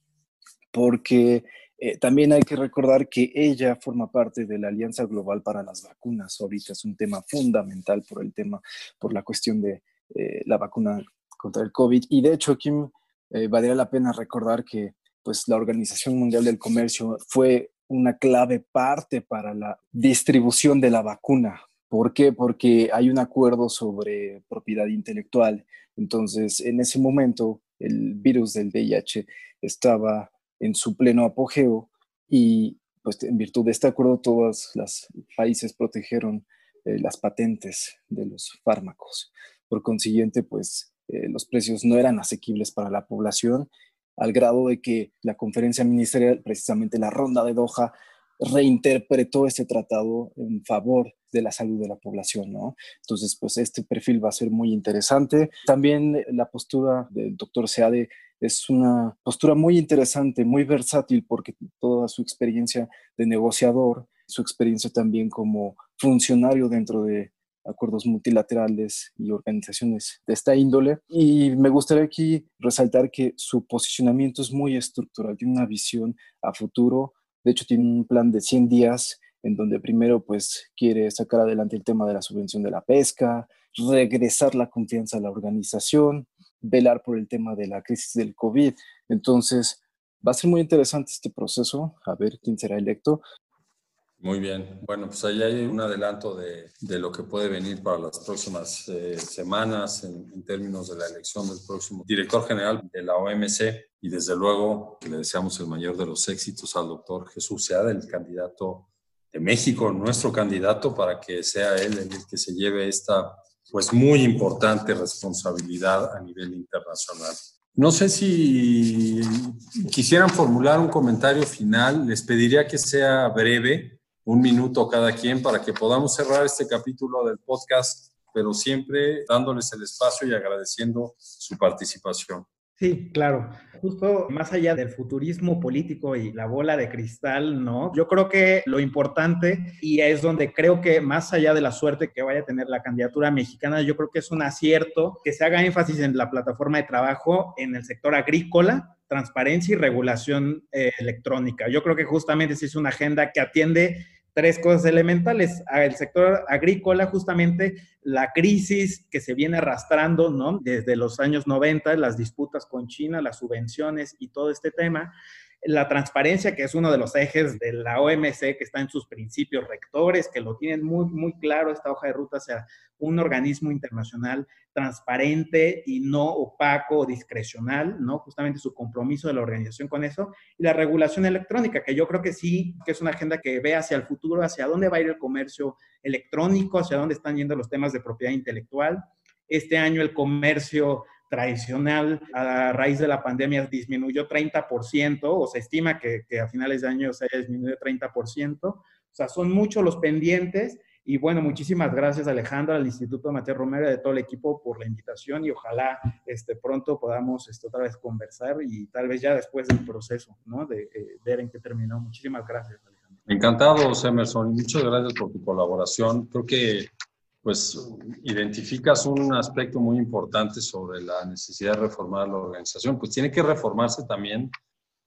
porque eh, también hay que recordar que ella forma parte de la Alianza Global para las Vacunas. Ahorita es un tema fundamental por el tema, por la cuestión de eh, la vacuna contra el COVID. Y de hecho, Kim, eh, valdría la pena recordar que pues, la Organización Mundial del Comercio fue una clave parte para la distribución de la vacuna. ¿Por qué? Porque hay un acuerdo sobre propiedad intelectual. Entonces, en ese momento, el virus del VIH estaba en su pleno apogeo y pues en virtud de este acuerdo todos los países protegieron eh, las patentes de los fármacos. Por consiguiente, pues eh, los precios no eran asequibles para la población al grado de que la conferencia ministerial, precisamente la ronda de Doha, reinterpretó este tratado en favor de la salud de la población, ¿no? Entonces, pues este perfil va a ser muy interesante. También la postura del doctor Seade es una postura muy interesante, muy versátil, porque toda su experiencia de negociador, su experiencia también como funcionario dentro de acuerdos multilaterales y organizaciones de esta índole. Y me gustaría aquí resaltar que su posicionamiento es muy estructural, tiene una visión a futuro, de hecho tiene un plan de 100 días en donde primero pues quiere sacar adelante el tema de la subvención de la pesca, regresar la confianza a la organización, velar por el tema de la crisis del COVID. Entonces, va a ser muy interesante este proceso, a ver quién será electo. Muy bien. Bueno, pues ahí hay un adelanto de, de lo que puede venir para las próximas eh, semanas en, términos de la elección del próximo director general de la OMC y desde luego le deseamos el mayor de los éxitos al doctor Jesús Seada, el candidato de México, nuestro candidato, para que sea él el que se lleve esta pues muy importante responsabilidad a nivel internacional. No sé si quisieran formular un comentario final, les pediría que sea breve un minuto cada quien para que podamos cerrar este capítulo del podcast, pero siempre dándoles el espacio y agradeciendo su participación. Sí, claro. Justo más allá del futurismo político y la bola de cristal, ¿no? Yo creo que lo importante, y es donde creo que más allá de la suerte que vaya a tener la candidatura mexicana, yo creo que es un acierto que se haga énfasis en la plataforma de trabajo en el sector agrícola, transparencia y regulación eh, electrónica. Yo creo que justamente se es una agenda que atiende tres cosas elementales. El sector agrícola, justamente la crisis que se viene arrastrando, ¿no? Desde los años 90, las disputas con China, las subvenciones y todo este tema la transparencia, que es uno de los ejes de la OMC, que está en sus principios rectores, que lo tienen muy, muy claro esta hoja de ruta hacia un organismo internacional transparente y no opaco o discrecional, ¿no? Justamente su compromiso de la organización con eso. Y la regulación electrónica, que yo creo que sí, que es una agenda que ve hacia el futuro, hacia dónde va a ir el comercio electrónico, hacia dónde están yendo los temas de propiedad intelectual. Este año el comercio tradicional a raíz de la pandemia disminuyó 30%, o se estima que, a finales de año se haya disminuido 30%. O sea, son muchos los pendientes. Y bueno, muchísimas gracias Alejandra, al Instituto Mateo Romero y de todo el equipo por la invitación y ojalá este, pronto podamos este, otra vez conversar y tal vez ya después del proceso, ¿no? De eh, ver en qué terminó. Muchísimas gracias, Alejandra. Encantado, Emerson, muchas gracias por tu colaboración. Creo que pues identificas un aspecto muy importante sobre la necesidad de reformar la organización, pues tiene que reformarse también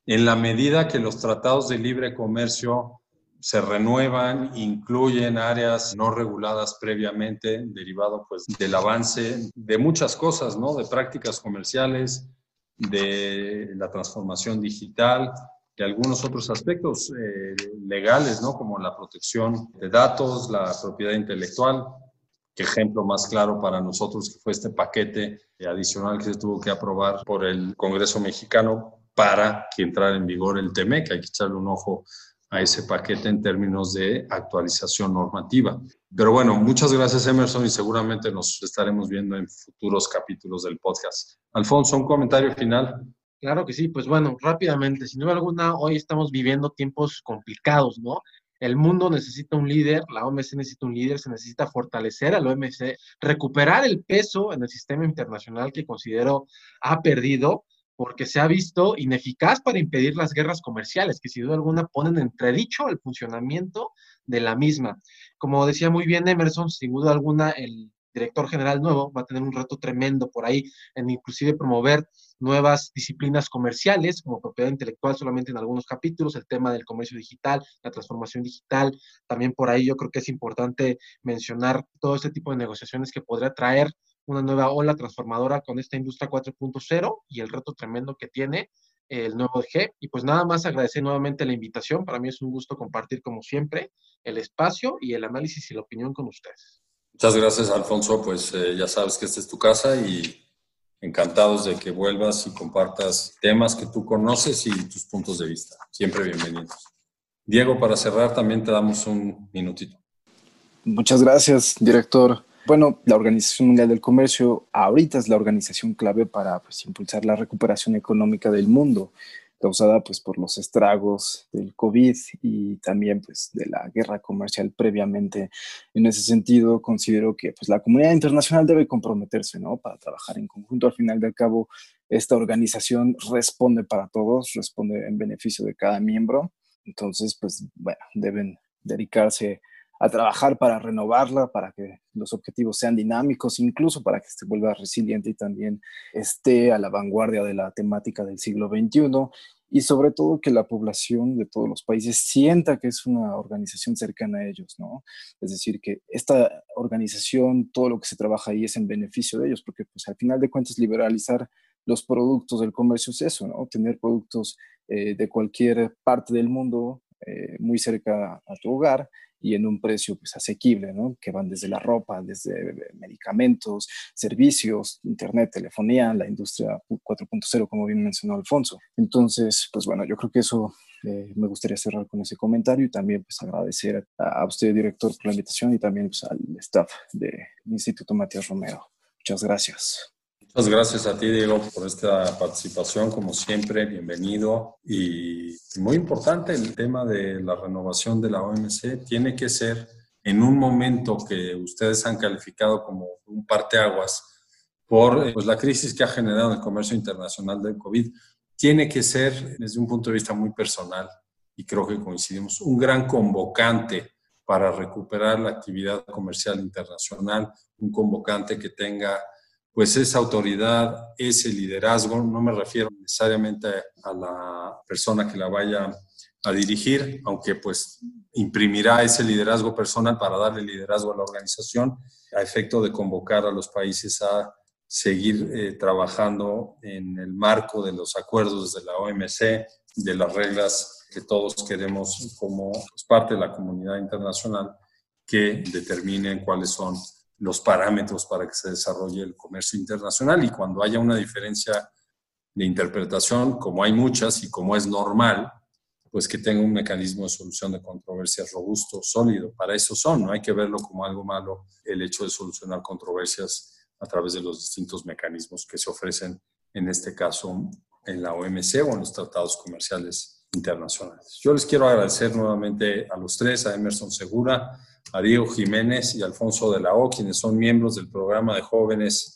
en la medida que los tratados de libre comercio se renuevan, incluyen áreas no reguladas previamente, derivado pues del avance de muchas cosas, ¿no? De prácticas comerciales, de la transformación digital, de algunos otros aspectos eh, legales, ¿no? Como la protección de datos, la propiedad intelectual. Qué ejemplo más claro para nosotros que fue este paquete adicional que se tuvo que aprobar por el Congreso mexicano para que entrara en vigor el TEMEC. Hay que echarle un ojo a ese paquete en términos de actualización normativa. Pero bueno, muchas gracias Emerson y seguramente nos estaremos viendo en futuros capítulos del podcast. Alfonso, un comentario final. Claro que sí, pues bueno, rápidamente, sin duda alguna, hoy estamos viviendo tiempos complicados, ¿no? El mundo necesita un líder, la OMC necesita un líder, se necesita fortalecer al OMC, recuperar el peso en el sistema internacional que considero ha perdido porque se ha visto ineficaz para impedir las guerras comerciales, que sin duda alguna ponen entredicho el funcionamiento de la misma. Como decía muy bien Emerson, sin duda alguna el director general nuevo va a tener un reto tremendo por ahí en inclusive promover nuevas disciplinas comerciales como propiedad intelectual solamente en algunos capítulos, el tema del comercio digital, la transformación digital, también por ahí yo creo que es importante mencionar todo este tipo de negociaciones que podría traer una nueva ola transformadora con esta industria 4.0 y el reto tremendo que tiene el nuevo G. Y pues nada más agradecer nuevamente la invitación. Para mí es un gusto compartir como siempre el espacio y el análisis y la opinión con ustedes. Muchas gracias, Alfonso. Pues eh, ya sabes que esta es tu casa y encantados de que vuelvas y compartas temas que tú conoces y tus puntos de vista. Siempre bienvenidos. Diego, para cerrar, también te damos un minutito. Muchas gracias, director. Bueno, la Organización Mundial del Comercio ahorita es la organización clave para pues, impulsar la recuperación económica del mundo, causada pues, por los estragos del COVID y también pues, de la guerra comercial previamente. En ese sentido, considero que pues, la comunidad internacional debe comprometerse ¿no? para trabajar en conjunto. Al final del cabo, esta organización responde para todos, responde en beneficio de cada miembro. Entonces, pues deben dedicarse trabajar para renovarla, para que los objetivos sean dinámicos, incluso para que se vuelva resiliente y también esté a la vanguardia de la temática del siglo XXI y sobre todo que la población de todos los países sienta que es una organización cercana a ellos, ¿no? Es decir, que esta organización, todo lo que se trabaja ahí es en beneficio de ellos, porque pues al final de cuentas liberalizar los productos del comercio es eso, ¿no? Tener productos eh, de cualquier parte del mundo eh, muy cerca a tu hogar y en un precio pues asequible, ¿no? Que van desde la ropa, desde medicamentos, servicios, internet, telefonía, la industria 4.0, como bien mencionó Alfonso. Entonces, pues bueno, yo creo que eso eh, me gustaría cerrar con ese comentario y también pues agradecer a, usted, director, por la invitación y también pues, al staff del Instituto Matías Romero. Muchas gracias. Muchas gracias a ti, Diego, por esta participación. Como siempre, bienvenido. Y muy importante el tema de la renovación de la OMC. Tiene que ser en un momento que ustedes han calificado como un parteaguas por pues, la crisis que ha generado el comercio internacional del COVID. Tiene que ser, desde un punto de vista muy personal, y creo que coincidimos, un gran convocante para recuperar la actividad comercial internacional, un convocante que tenga pues esa autoridad, ese liderazgo, no me refiero necesariamente a la persona que la vaya a dirigir, aunque pues imprimirá ese liderazgo personal para darle liderazgo a la organización, a efecto de convocar a los países a seguir eh, trabajando en el marco de los acuerdos de la OMC, de las reglas que todos queremos como pues, parte de la comunidad internacional que determinen cuáles son los parámetros para que se desarrolle el comercio internacional y cuando haya una diferencia de interpretación, como hay muchas y como es normal, pues que tenga un mecanismo de solución de controversias robusto, sólido. Para eso son, no hay que verlo como algo malo el hecho de solucionar controversias a través de los distintos mecanismos que se ofrecen, en este caso en la OMC o en los tratados comerciales internacionales. Yo les quiero agradecer nuevamente a los tres, a Emerson Segura, a Jiménez y Alfonso de la O, quienes son miembros del programa de jóvenes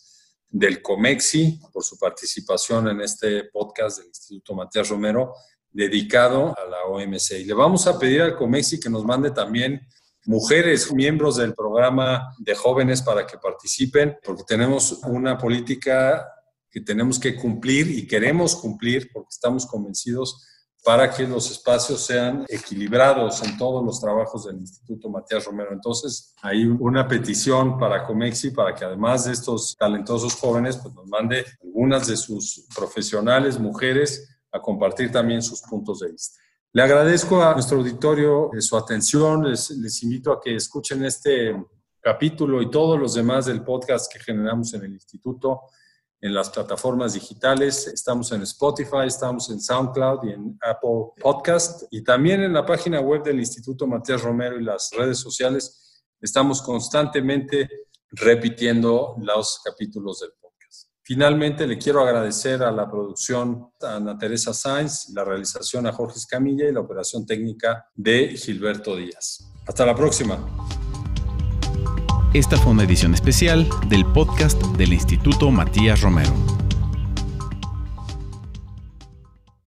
del COMEXI, por su participación en este podcast del Instituto Matías Romero, dedicado a la OMC. Y le vamos a pedir al COMEXI que nos mande también mujeres, miembros del programa de jóvenes para que participen, porque tenemos una política que tenemos que cumplir y queremos cumplir, porque estamos convencidos para que los espacios sean equilibrados en todos los trabajos del Instituto Matías Romero. Entonces, hay una petición para Comexi para que además de estos talentosos jóvenes, pues nos mande algunas de sus profesionales, mujeres, a compartir también sus puntos de vista. Le agradezco a nuestro auditorio su atención, les, les invito a que escuchen este capítulo y todos los demás del podcast que generamos en el instituto en las plataformas digitales. Estamos en Spotify, estamos en SoundCloud y en Apple Podcast y también en la página web del Instituto Matías Romero y las redes sociales. Estamos constantemente repitiendo los capítulos del podcast. Finalmente, le quiero agradecer a la producción a Ana Teresa Sainz, la realización a Jorge Escamilla y la operación técnica de Gilberto Díaz. Hasta la próxima. Esta fue una edición especial del podcast del Instituto Matías Romero.